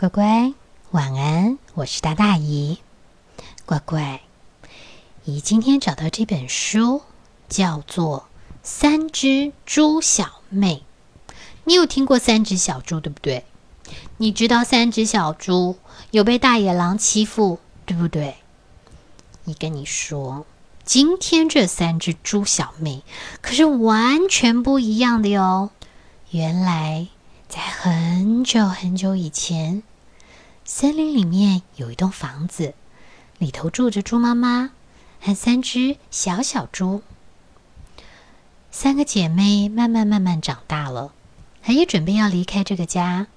乖乖，晚安！我是大大姨。乖乖，姨今天找到这本书，叫做《三只猪小妹》。你有听过三只小猪，对不对？你知道三只小猪有被大野狼欺负，对不对？你跟你说，今天这三只猪小妹可是完全不一样的哟。原来，在很久很久以前，森林里面有一栋房子，里头住着猪妈妈和三只小小猪。三个姐妹慢慢慢慢长大了，还也准备要离开这个家，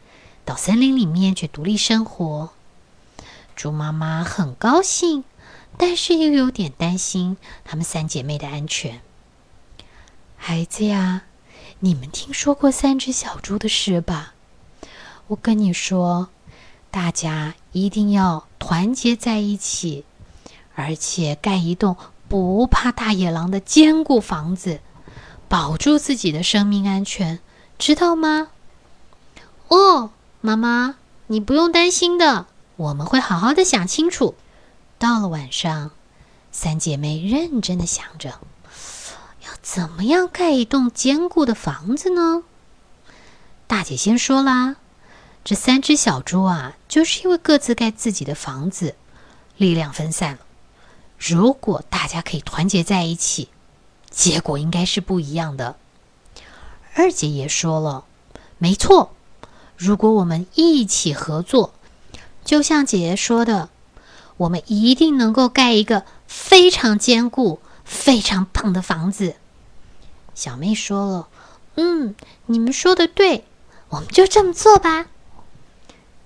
到森林里面去独立生活。猪妈妈很高兴，但是又有点担心她们三姐妹的安全。孩子呀！你们听说过三只小猪的事吧？我跟你说，大家一定要团结在一起，而且盖一栋不怕大野狼的坚固房子，保住自己的生命安全，知道吗？哦，妈妈，你不用担心的，我们会好好的想清楚。到了晚上，三姐妹认真的想着。要怎么样盖一栋坚固的房子呢？大姐先说啦，这三只小猪啊，就是因为各自盖自己的房子，力量分散了。如果大家可以团结在一起，结果应该是不一样的。二姐也说了，没错，如果我们一起合作，就像姐姐说的，我们一定能够盖一个非常坚固、非常棒的房子。小妹说了：“嗯，你们说的对，我们就这么做吧。”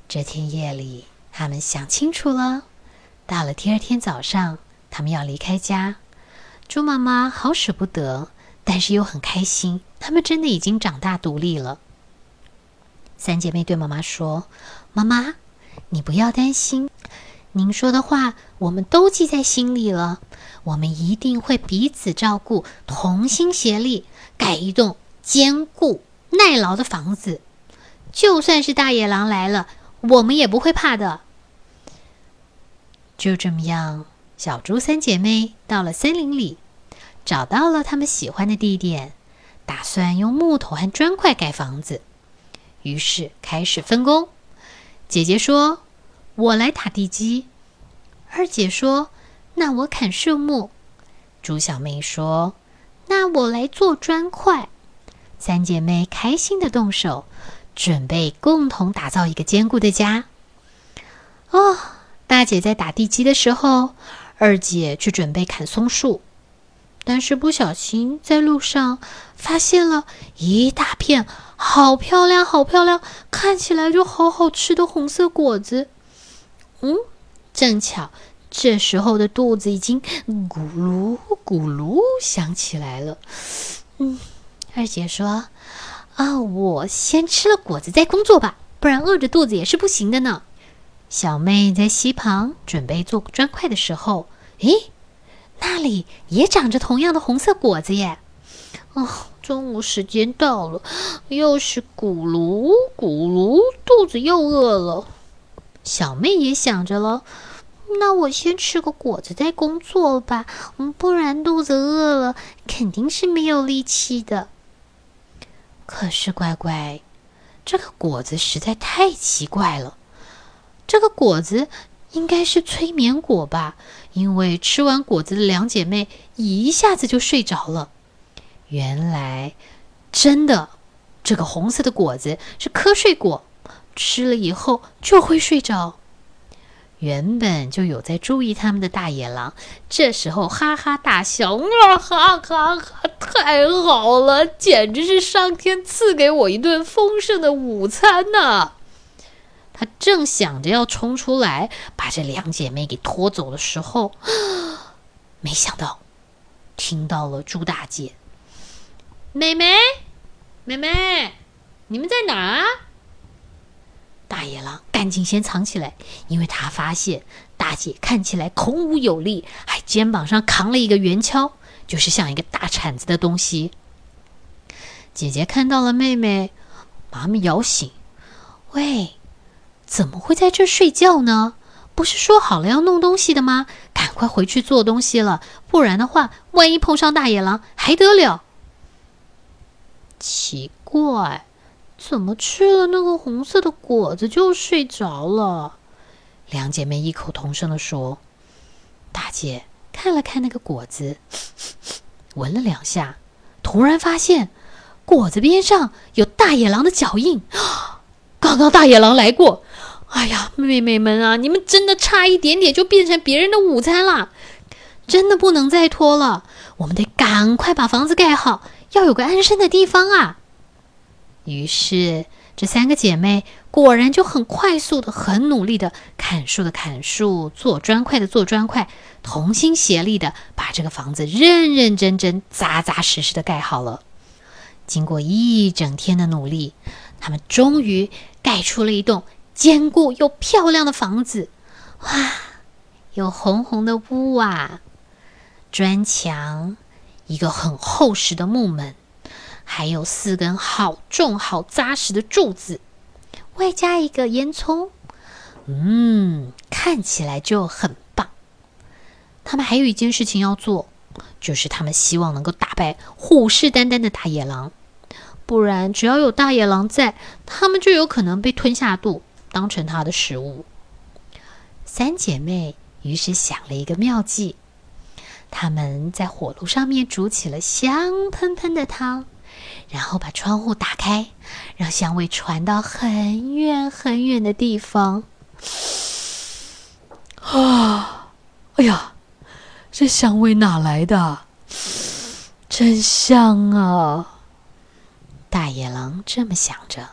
这天夜里，他们想清楚了。到了第二天早上，他们要离开家。猪妈妈好舍不得，但是又很开心。他们真的已经长大独立了。三姐妹对妈妈说：“妈妈，你不要担心，您说的话我们都记在心里了。”我们一定会彼此照顾，同心协力，盖一栋坚固耐劳的房子。就算是大野狼来了，我们也不会怕的。就这么样，小猪三姐妹到了森林里，找到了他们喜欢的地点，打算用木头和砖块盖房子。于是开始分工。姐姐说：“我来打地基。”二姐说。那我砍树木，猪小妹说：“那我来做砖块。”三姐妹开心的动手，准备共同打造一个坚固的家。哦，大姐在打地基的时候，二姐去准备砍松树，但是不小心在路上发现了一大片好漂亮、好漂亮，看起来就好好吃的红色果子。嗯，正巧。这时候的肚子已经咕噜咕噜响起来了。嗯，二姐说：“啊，我先吃了果子再工作吧，不然饿着肚子也是不行的呢。”小妹在溪旁准备做砖块的时候，诶，那里也长着同样的红色果子耶！哦，中午时间到了，又是咕噜咕噜，肚子又饿了。小妹也想着了。那我先吃个果子再工作吧，嗯，不然肚子饿了肯定是没有力气的。可是乖乖，这个果子实在太奇怪了。这个果子应该是催眠果吧？因为吃完果子的两姐妹一下子就睡着了。原来，真的，这个红色的果子是瞌睡果，吃了以后就会睡着。原本就有在注意他们的大野狼，这时候哈哈大笑，哇哈哈哈！太好了，简直是上天赐给我一顿丰盛的午餐呢！他正想着要冲出来把这两姐妹给拖走的时候，没想到听到了猪大姐：“妹妹，妹妹，你们在哪啊？”大野狼赶紧先藏起来，因为他发现大姐看起来孔武有力，还肩膀上扛了一个圆锹，就是像一个大铲子的东西。姐姐看到了妹妹，把他们摇醒：“喂，怎么会在这睡觉呢？不是说好了要弄东西的吗？赶快回去做东西了，不然的话，万一碰上大野狼还得了？奇怪，怎么吃了那个红色的果子就睡着了？两姐妹异口同声的说：“大姐看了看那个果子，闻了两下，突然发现果子边上有大野狼的脚印。刚刚大野狼来过。哎呀，妹妹们啊，你们真的差一点点就变成别人的午餐了，真的不能再拖了，我们得赶快把房子盖好。”要有个安身的地方啊！于是，这三个姐妹果然就很快速的、很努力的砍树的砍树，做砖块的做砖块，同心协力的把这个房子认认真真、扎扎实实的盖好了。经过一整天的努力，他们终于盖出了一栋坚固又漂亮的房子。哇，有红红的屋啊，砖墙。一个很厚实的木门，还有四根好重、好扎实的柱子，外加一个烟囱。嗯，看起来就很棒。他们还有一件事情要做，就是他们希望能够打败虎视眈眈的大野狼。不然，只要有大野狼在，他们就有可能被吞下肚，当成他的食物。三姐妹于是想了一个妙计。他们在火炉上面煮起了香喷喷的汤，然后把窗户打开，让香味传到很远很远的地方。啊，哎呀，这香味哪来的？真香啊！大野狼这么想着。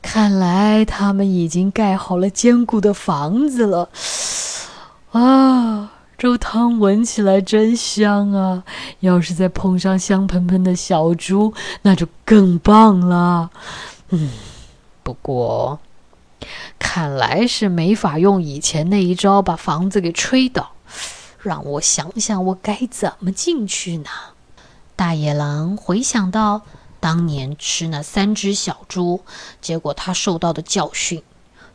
看来他们已经盖好了坚固的房子了。啊！这汤闻起来真香啊！要是再碰上香喷喷的小猪，那就更棒了。嗯，不过看来是没法用以前那一招把房子给吹倒。让我想想，我该怎么进去呢？大野狼回想到当年吃那三只小猪，结果他受到的教训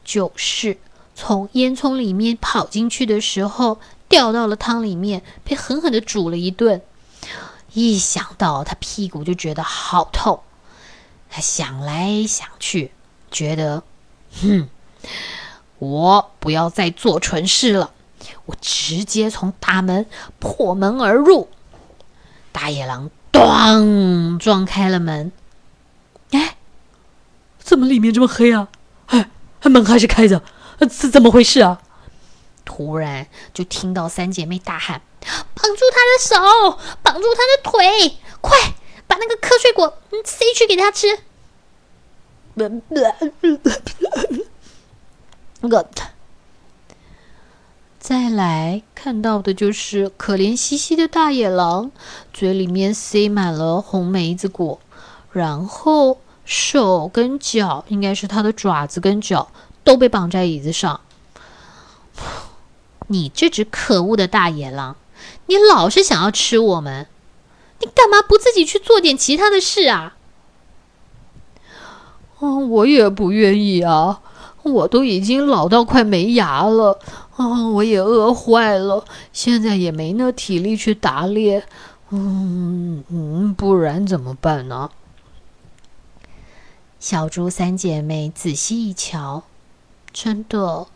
就是从烟囱里面跑进去的时候。掉到了汤里面，被狠狠的煮了一顿。一想到他屁股就觉得好痛，他想来想去，觉得，哼，我不要再做蠢事了，我直接从大门破门而入。大野狼咣撞开了门，哎，怎么里面这么黑啊？哎，门还是开着，这怎么回事啊？突然就听到三姐妹大喊：“绑住他的手，绑住他的腿，快把那个瞌睡果塞去给他吃！”再来看到的就是可怜兮兮的大野狼，嘴里面塞满了红梅子果，然后手跟脚，应该是他的爪子跟脚，都被绑在椅子上。你这只可恶的大野狼，你老是想要吃我们，你干嘛不自己去做点其他的事啊？嗯，我也不愿意啊，我都已经老到快没牙了，啊，我也饿坏了，现在也没那体力去打猎，嗯嗯，不然怎么办呢？小猪三姐妹仔细一瞧，真的。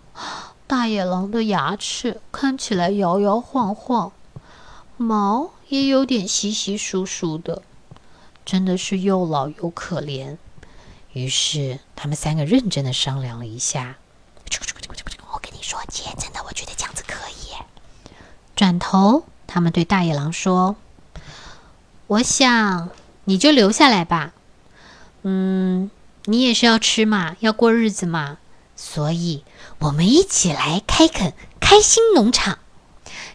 大野狼的牙齿看起来摇摇晃晃，毛也有点稀稀疏疏的，真的是又老又可怜。于是他们三个认真的商量了一下，我跟你说，姐，真的，我觉得这样子可以。转头，他们对大野狼说：“我想你就留下来吧，嗯，你也是要吃嘛，要过日子嘛，所以。”我们一起来开垦开心农场，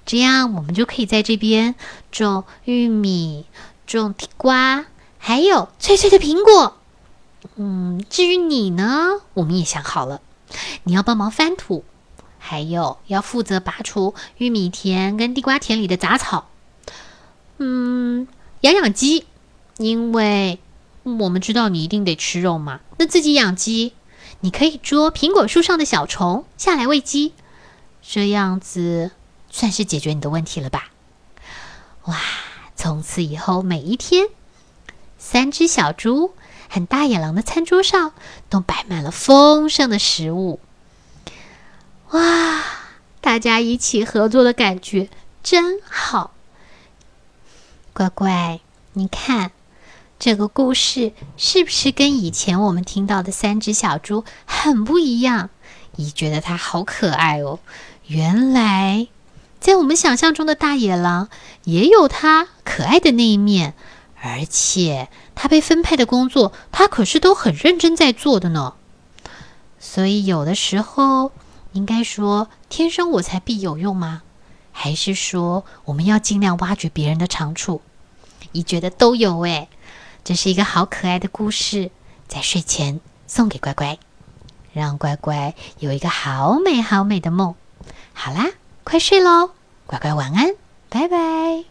这样我们就可以在这边种玉米、种地瓜，还有脆脆的苹果。嗯，至于你呢，我们也想好了，你要帮忙翻土，还有要负责拔除玉米田跟地瓜田里的杂草。嗯，养养鸡，因为我们知道你一定得吃肉嘛，那自己养鸡。你可以捉苹果树上的小虫下来喂鸡，这样子算是解决你的问题了吧？哇！从此以后，每一天，三只小猪和大野狼的餐桌上都摆满了丰盛的食物。哇！大家一起合作的感觉真好。乖乖，你看这个故事是不是跟以前我们听到的三只小猪很不一样？你觉得它好可爱哦。原来，在我们想象中的大野狼也有它可爱的那一面，而且它被分配的工作，它可是都很认真在做的呢。所以有的时候。应该说天生我材必有用吗？还是说我们要尽量挖掘别人的长处？你觉得都有诶，这是一个好可爱的故事，在睡前送给乖乖，让乖乖有一个好美好美的梦。好啦，快睡喽，乖乖晚安。拜拜